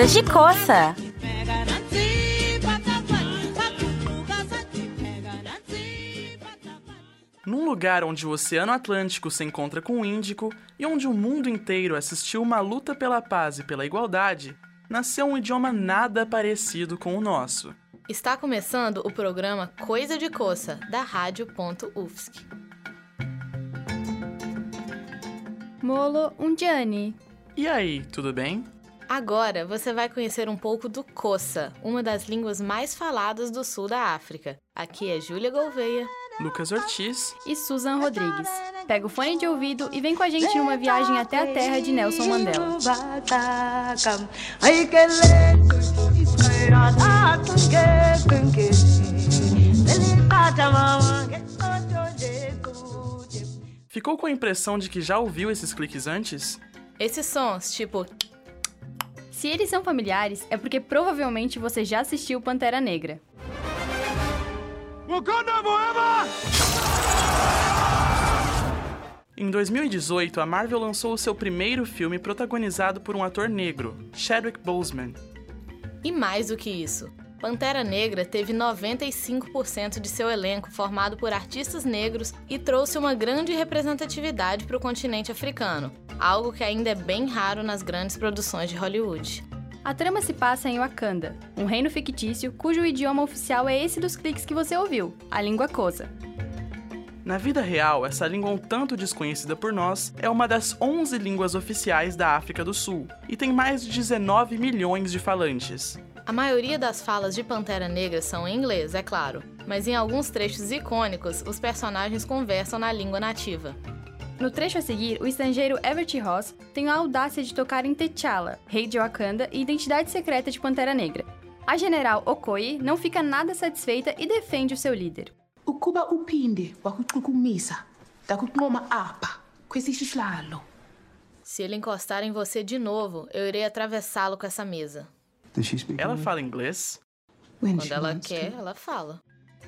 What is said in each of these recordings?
Coisas de Coça. Num lugar onde o Oceano Atlântico se encontra com o Índico e onde o mundo inteiro assistiu uma luta pela paz e pela igualdade, nasceu um idioma nada parecido com o nosso. Está começando o programa Coisa de Coça, da Rádio.UFSC. Molo Undiani. E aí, tudo bem? Agora você vai conhecer um pouco do Kossa, uma das línguas mais faladas do sul da África. Aqui é Júlia Gouveia. Lucas Ortiz e Susan Rodrigues. Pega o fone de ouvido e vem com a gente numa viagem até a terra de Nelson Mandela. Ficou com a impressão de que já ouviu esses cliques antes? Esses sons, tipo. Se eles são familiares, é porque provavelmente você já assistiu Pantera Negra. Wakanda Em 2018, a Marvel lançou o seu primeiro filme protagonizado por um ator negro, Chadwick Boseman. E mais do que isso, Pantera Negra teve 95% de seu elenco formado por artistas negros e trouxe uma grande representatividade para o continente africano, algo que ainda é bem raro nas grandes produções de Hollywood. A trama se passa em Wakanda, um reino fictício cujo idioma oficial é esse dos cliques que você ouviu, a língua Kosa. Na vida real, essa língua um tanto desconhecida por nós é uma das 11 línguas oficiais da África do Sul e tem mais de 19 milhões de falantes. A maioria das falas de Pantera Negra são em inglês, é claro, mas em alguns trechos icônicos, os personagens conversam na língua nativa. No trecho a seguir, o estrangeiro Everett Ross tem a audácia de tocar em T'Challa, rei de Wakanda e identidade secreta de Pantera Negra. A general Okoye não fica nada satisfeita e defende o seu líder. ukuba uphinde apa Se ele encostar em você de novo, eu irei atravessá-lo com essa mesa. Ela fala inglês? Quando ela quer, ela fala.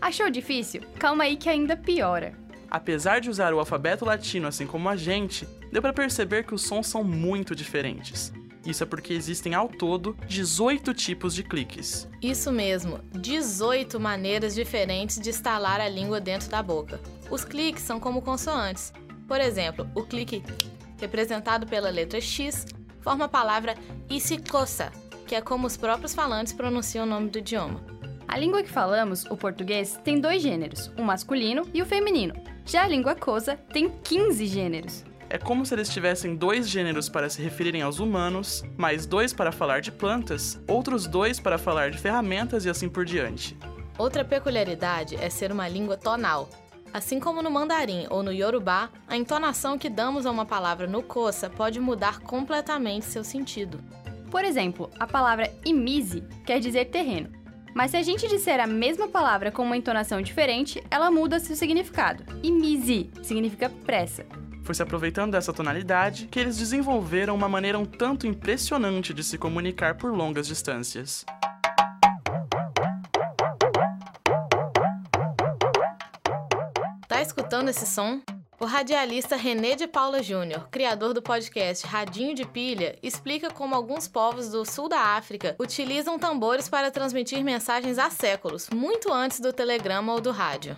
Achou difícil? Calma aí que ainda piora. Apesar de usar o alfabeto latino assim como a gente, deu para perceber que os sons são muito diferentes. Isso é porque existem ao todo 18 tipos de cliques. Isso mesmo, 18 maneiras diferentes de instalar a língua dentro da boca. Os cliques são como consoantes. Por exemplo, o clique representado pela letra X forma a palavra isikosa, que é como os próprios falantes pronunciam o nome do idioma. A língua que falamos, o português, tem dois gêneros, o masculino e o feminino. Já a língua cosa tem 15 gêneros. É como se eles tivessem dois gêneros para se referirem aos humanos, mais dois para falar de plantas, outros dois para falar de ferramentas e assim por diante. Outra peculiaridade é ser uma língua tonal. Assim como no mandarim ou no yorubá, a entonação que damos a uma palavra no kosa pode mudar completamente seu sentido. Por exemplo, a palavra imize quer dizer terreno, mas se a gente disser a mesma palavra com uma entonação diferente, ela muda seu significado. E misi significa pressa. Foi se aproveitando dessa tonalidade que eles desenvolveram uma maneira um tanto impressionante de se comunicar por longas distâncias. Tá escutando esse som? O radialista René de Paula Júnior, criador do podcast Radinho de Pilha, explica como alguns povos do sul da África utilizam tambores para transmitir mensagens há séculos, muito antes do telegrama ou do rádio.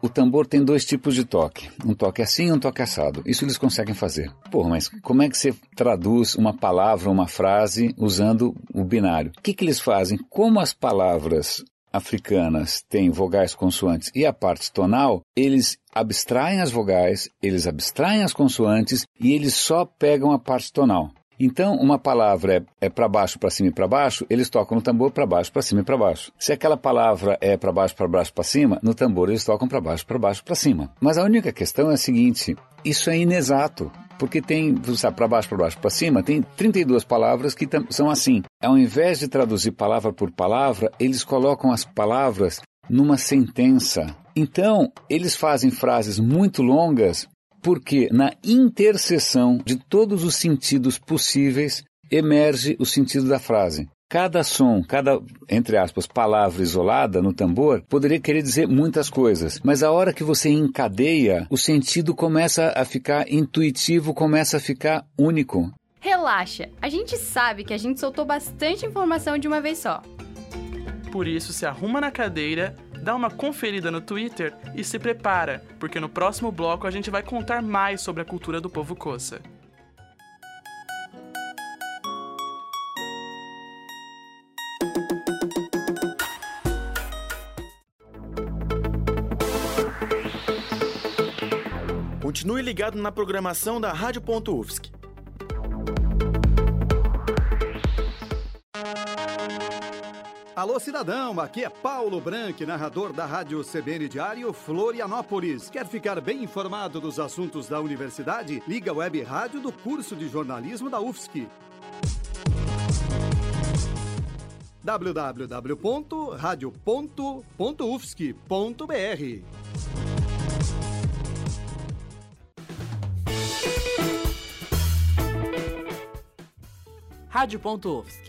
O tambor tem dois tipos de toque. Um toque assim e um toque assado. Isso eles conseguem fazer. Pô, mas como é que você traduz uma palavra, uma frase, usando o binário? O que, que eles fazem? Como as palavras africanas têm vogais consoantes e a parte tonal, eles abstraem as vogais, eles abstraem as consoantes e eles só pegam a parte tonal. Então, uma palavra é, é para baixo, para cima e para baixo, eles tocam no tambor para baixo, para cima e para baixo. Se aquela palavra é para baixo, para baixo, para cima, no tambor eles tocam para baixo, para baixo, para cima. Mas a única questão é a seguinte: isso é inexato. Porque tem, sabe, para baixo, para baixo, para cima, tem 32 palavras que são assim. Ao invés de traduzir palavra por palavra, eles colocam as palavras numa sentença. Então, eles fazem frases muito longas porque na interseção de todos os sentidos possíveis emerge o sentido da frase. Cada som, cada, entre aspas, palavra isolada no tambor poderia querer dizer muitas coisas, mas a hora que você encadeia, o sentido começa a ficar intuitivo, começa a ficar único. relaxa, a gente sabe que a gente soltou bastante informação de uma vez só. Por isso, se arruma na cadeira, dá uma conferida no Twitter e se prepara, porque no próximo bloco a gente vai contar mais sobre a cultura do povo Coça. Continue ligado na programação da Rádio.UFSC. Alô, cidadão, aqui é Paulo Branco, narrador da Rádio CBN Diário Florianópolis. Quer ficar bem informado dos assuntos da universidade? Liga a web rádio do curso de jornalismo da UFSC. www.radio.ufsc.br Rádio.UFSC.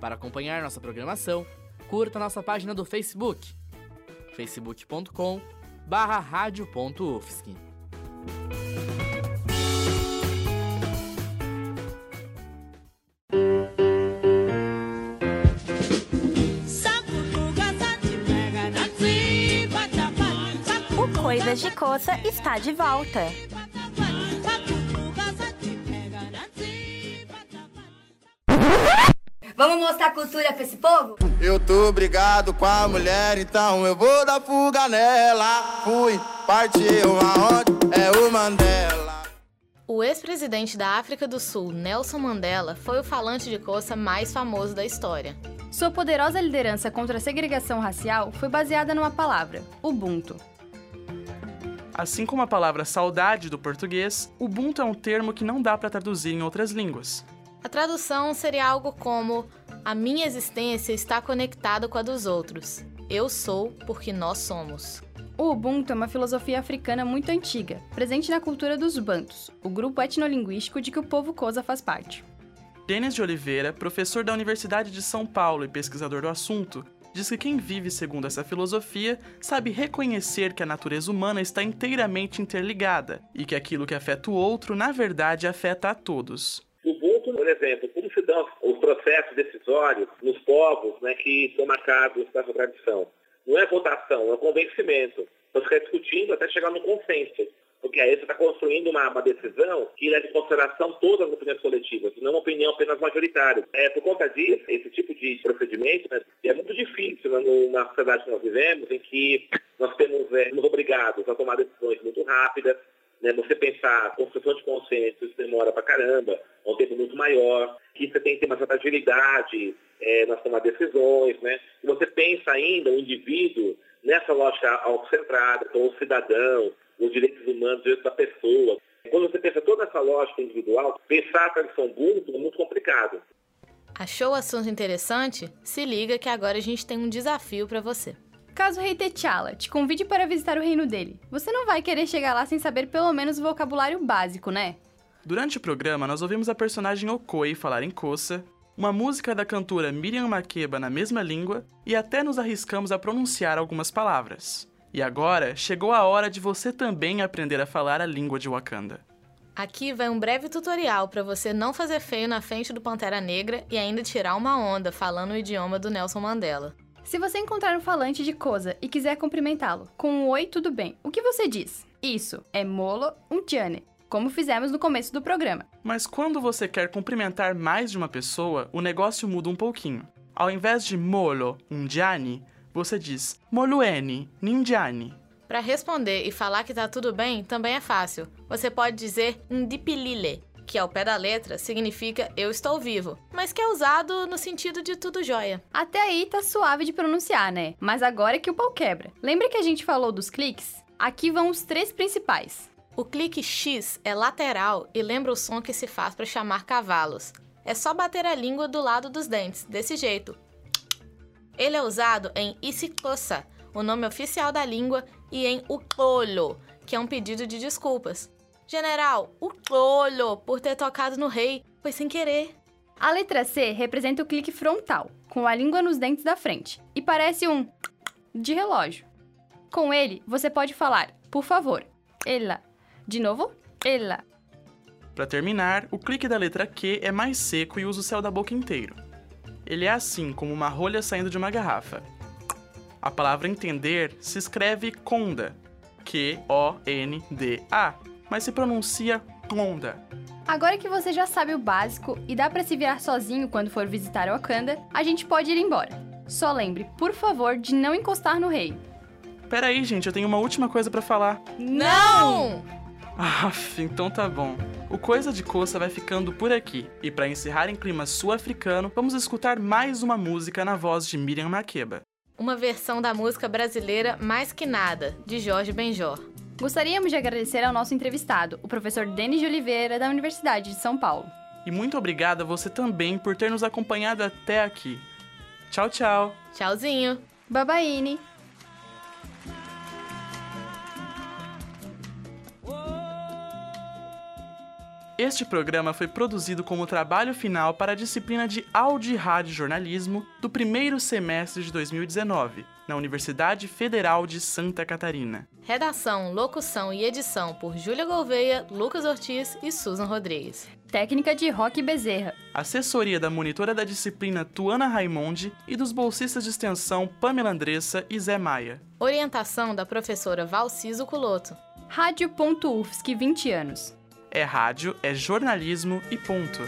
Para acompanhar nossa programação, curta nossa página do Facebook, facebook.com barra. O Coisas de Coça está de volta. Vamos mostrar cultura pra esse povo? Eu tô brigado com a mulher, então eu vou dar fuga nela. Fui, partiu aonde é o Mandela. O ex-presidente da África do Sul, Nelson Mandela, foi o falante de coça mais famoso da história. Sua poderosa liderança contra a segregação racial foi baseada numa palavra: Ubuntu. Assim como a palavra saudade do português, Ubuntu é um termo que não dá para traduzir em outras línguas. A tradução seria algo como: A minha existência está conectada com a dos outros. Eu sou porque nós somos. O Ubuntu é uma filosofia africana muito antiga, presente na cultura dos Bantus, o grupo etnolinguístico de que o povo Kosa faz parte. Denis de Oliveira, professor da Universidade de São Paulo e pesquisador do assunto, diz que quem vive segundo essa filosofia sabe reconhecer que a natureza humana está inteiramente interligada e que aquilo que afeta o outro, na verdade, afeta a todos. Ubuntu, por exemplo, como se dão os processos decisórios nos povos né, que são marcados pela tradição? Não é votação, é convencimento. Você fica discutindo até chegar no consenso. Porque aí você está construindo uma, uma, decisão que leva em consideração todas as opiniões coletivas, não uma opinião apenas majoritária. É, por conta disso, esse tipo de procedimento né, é muito difícil né, na sociedade que nós vivemos, em que nós temos, é, somos obrigados a tomar decisões muito rápidas. Né, você pensar construção de consenso, isso demora pra caramba, é um tempo muito maior, que você tem que ter uma certa agilidade é, nas tomar decisões, né? E você pensa ainda o indivíduo nessa lógica autocentrada, com o cidadão, os direitos humanos, direitos da pessoa. Quando você pensa toda essa lógica individual, pensar a tradição Ubuntu é muito complicado. Achou o assunto interessante? Se liga que agora a gente tem um desafio para você. Caso o rei T'Challa te convide para visitar o reino dele, você não vai querer chegar lá sem saber pelo menos o vocabulário básico, né? Durante o programa, nós ouvimos a personagem Okoi falar em Kosa, uma música da cantora Miriam Makeba na mesma língua e até nos arriscamos a pronunciar algumas palavras. E agora chegou a hora de você também aprender a falar a língua de Wakanda. Aqui vai um breve tutorial para você não fazer feio na frente do Pantera Negra e ainda tirar uma onda falando o idioma do Nelson Mandela. Se você encontrar um falante de Kosa e quiser cumprimentá-lo com um oi, tudo bem, o que você diz? Isso é molo um tiane, como fizemos no começo do programa. Mas quando você quer cumprimentar mais de uma pessoa, o negócio muda um pouquinho. Ao invés de molo um diane, você diz moluene ninjani. Para responder e falar que tá tudo bem também é fácil. Você pode dizer ndipilile, que ao pé da letra significa eu estou vivo, mas que é usado no sentido de tudo jóia. Até aí tá suave de pronunciar, né? Mas agora é que o pau quebra. Lembra que a gente falou dos cliques? Aqui vão os três principais. O clique X é lateral e lembra o som que se faz para chamar cavalos. É só bater a língua do lado dos dentes, desse jeito. Ele é usado em Isikosa, o nome oficial da língua, e em Uklolo, que é um pedido de desculpas. General, Uklolo, por ter tocado no rei, foi sem querer. A letra C representa o clique frontal, com a língua nos dentes da frente, e parece um de relógio. Com ele, você pode falar, por favor, ela. De novo, ela. Para terminar, o clique da letra Q é mais seco e usa o céu da boca inteiro. Ele é assim como uma rolha saindo de uma garrafa. A palavra entender se escreve conda, Q-O-N-D-A, mas se pronuncia conda. Agora que você já sabe o básico e dá para se virar sozinho quando for visitar Wakanda, a gente pode ir embora. Só lembre, por favor, de não encostar no rei. Peraí, gente, eu tenho uma última coisa para falar. Não! Aff, então tá bom. O Coisa de Coça vai ficando por aqui. E para encerrar em clima sul-africano, vamos escutar mais uma música na voz de Miriam Makeba. Uma versão da música brasileira Mais Que Nada, de Jorge Benjor. Gostaríamos de agradecer ao nosso entrevistado, o professor Denis de Oliveira, da Universidade de São Paulo. E muito obrigada a você também por ter nos acompanhado até aqui. Tchau, tchau. Tchauzinho. Babaine. Este programa foi produzido como trabalho final para a disciplina de Áudio e Rádio Jornalismo do primeiro semestre de 2019, na Universidade Federal de Santa Catarina. Redação, locução e edição por Júlia Gouveia, Lucas Ortiz e Susan Rodrigues. Técnica de Roque Bezerra. Assessoria da monitora da disciplina Tuana Raimonde e dos bolsistas de extensão Pamela Andressa e Zé Maia. Orientação da professora Valciso Culoto. Rádio.UFSC 20 anos. É rádio, é jornalismo e ponto.